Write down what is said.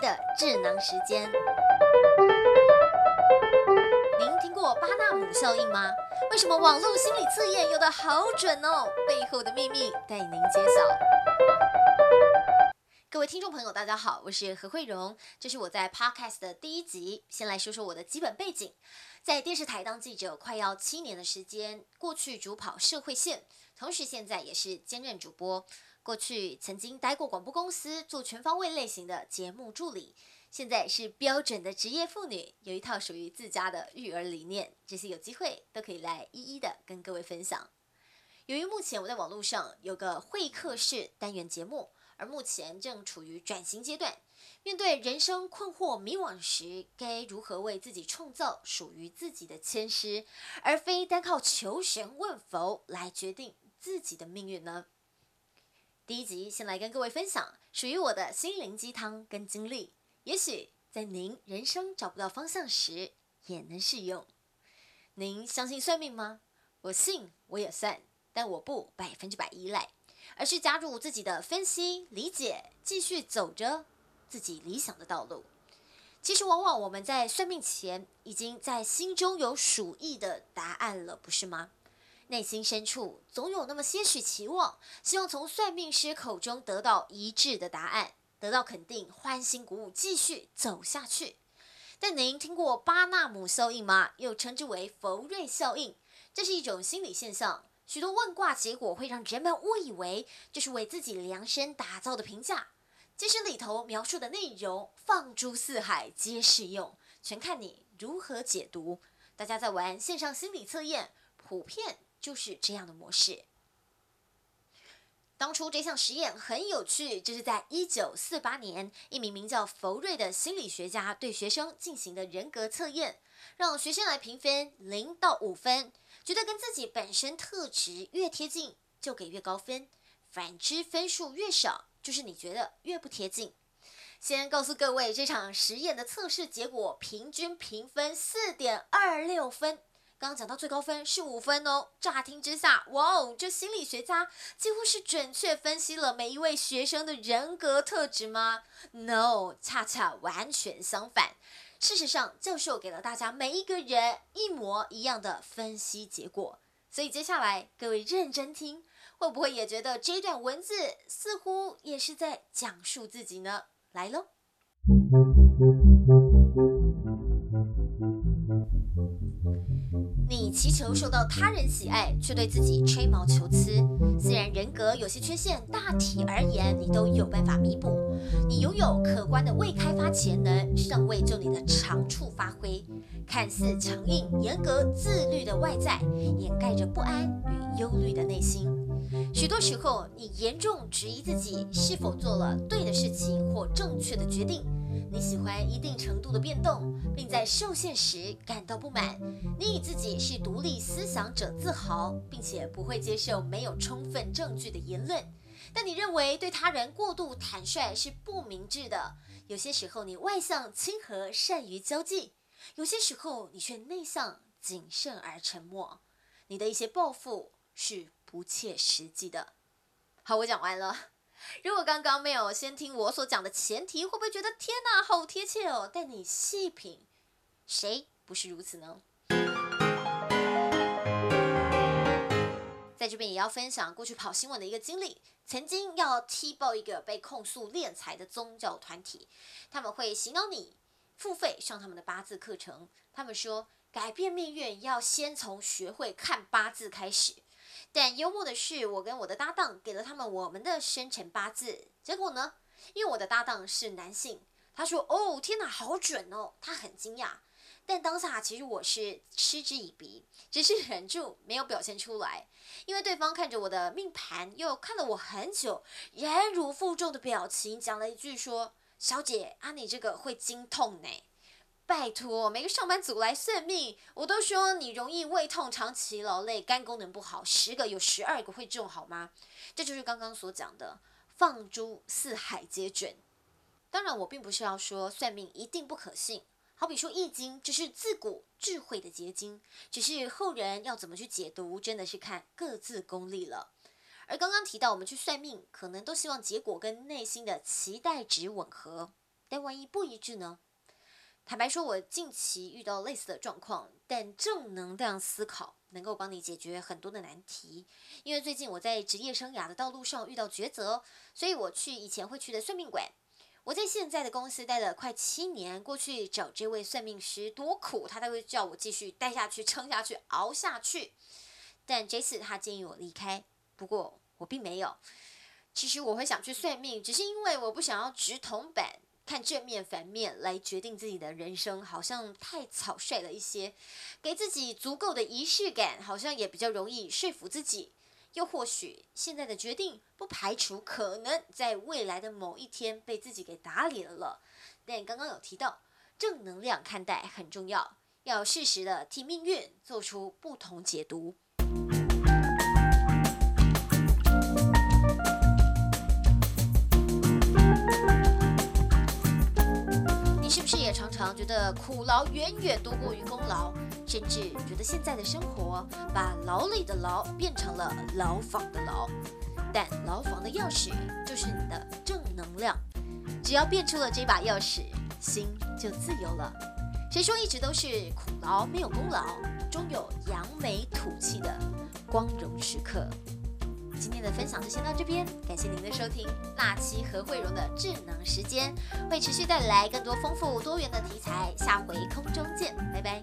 的智囊时间。您听过巴纳姆效应吗？为什么网络心理测验有的好准哦？背后的秘密带您揭晓。各位听众朋友，大家好，我是何慧荣，这是我在 Podcast 的第一集。先来说说我的基本背景，在电视台当记者快要七年的时间，过去主跑社会线，同时现在也是兼任主播。过去曾经待过广播公司，做全方位类型的节目助理，现在是标准的职业妇女，有一套属于自家的育儿理念，这些有机会都可以来一一的跟各位分享。由于目前我在网络上有个会客室单元节目。而目前正处于转型阶段，面对人生困惑迷惘时，该如何为自己创造属于自己的谦师，而非单靠求神问佛来决定自己的命运呢？第一集先来跟各位分享属于我的心灵鸡汤跟经历，也许在您人生找不到方向时也能适用。您相信算命吗？我信，我也算，但我不百分之百依赖。而是加入自己的分析理解，继续走着自己理想的道路。其实，往往我们在算命前，已经在心中有属意的答案了，不是吗？内心深处总有那么些许期望，希望从算命师口中得到一致的答案，得到肯定，欢欣鼓舞，继续走下去。但您听过巴纳姆效应吗？又称之为佛瑞效应，这是一种心理现象。许多问卦结果会让人们误以为这是为自己量身打造的评价，即使里头描述的内容放诸四海皆适用，全看你如何解读。大家在玩线上心理测验，普遍就是这样的模式。当初这项实验很有趣，这是在一九四八年，一名名叫弗瑞的心理学家对学生进行的人格测验，让学生来评分零到五分。觉得跟自己本身特质越贴近，就给越高分；反之，分数越少，就是你觉得越不贴近。先告诉各位，这场实验的测试结果，平均评分四点二六分。刚刚讲到最高分是五分哦。乍听之下，哇哦，这心理学家几乎是准确分析了每一位学生的人格特质吗？No，恰恰完全相反。事实上，教授给了大家每一个人一模一样的分析结果，所以接下来各位认真听，会不会也觉得这段文字似乎也是在讲述自己呢？来喽！你祈求受到他人喜爱，却对自己吹毛求疵。虽然人格有些缺陷，大体而言你都有办法弥补。你拥有可观的未开发潜能，尚未就你的长处发挥。看似强硬、严格、自律的外在，掩盖着不安与忧虑的内心。许多时候，你严重质疑自己是否做了对的事情或正确的决定。你喜欢一定程度的变动，并在受限时感到不满。你以自己是独立思想者自豪，并且不会接受没有充分证据的言论。但你认为对他人过度坦率是不明智的。有些时候你外向亲和，善于交际；有些时候你却内向谨慎而沉默。你的一些抱负是不切实际的。好，我讲完了。如果刚刚没有先听我所讲的前提，会不会觉得天哪，好贴切哦？但你细品，谁不是如此呢？在这边也要分享过去跑新闻的一个经历，曾经要踢爆一个被控诉敛财的宗教团体，他们会洗脑你付费上他们的八字课程，他们说改变命运要先从学会看八字开始。但幽默的是，我跟我的搭档给了他们我们的生辰八字，结果呢，因为我的搭档是男性，他说：“哦，天哪，好准哦！”他很惊讶，但当下其实我是嗤之以鼻，只是忍住没有表现出来，因为对方看着我的命盘，又看了我很久，忍辱负重的表情，讲了一句说：“小姐啊，你这个会经痛呢。”拜托，每个上班族来算命，我都说你容易胃痛、长期劳累、肝功能不好，十个有十二个会中，好吗？这就是刚刚所讲的“放诸四海皆准”。当然，我并不是要说算命一定不可信。好比说《易经》，这是自古智慧的结晶，只是后人要怎么去解读，真的是看各自功力了。而刚刚提到我们去算命，可能都希望结果跟内心的期待值吻合。但万一不一致呢？坦白说，我近期遇到类似的状况，但正能量思考能够帮你解决很多的难题。因为最近我在职业生涯的道路上遇到抉择，所以我去以前会去的算命馆。我在现在的公司待了快七年，过去找这位算命师多苦，他都会叫我继续待下去、撑下去、熬下去。但这次他建议我离开，不过我并没有。其实我会想去算命，只是因为我不想要直筒板。看正面反面来决定自己的人生，好像太草率了一些。给自己足够的仪式感，好像也比较容易说服自己。又或许现在的决定，不排除可能在未来的某一天被自己给打脸了。但刚刚有提到，正能量看待很重要，要适时的替命运做出不同解读。是不是也常常觉得苦劳远远多过于功劳，甚至觉得现在的生活把牢里的牢变成了牢房的牢。但牢房的钥匙就是你的正能量，只要变出了这把钥匙，心就自由了。谁说一直都是苦劳没有功劳？终有扬眉吐气的光荣时刻。今天的分享就先到这边，感谢您的收听。那期何慧荣的智能时间会持续带来更多丰富多元的题材，下回空中见，拜拜。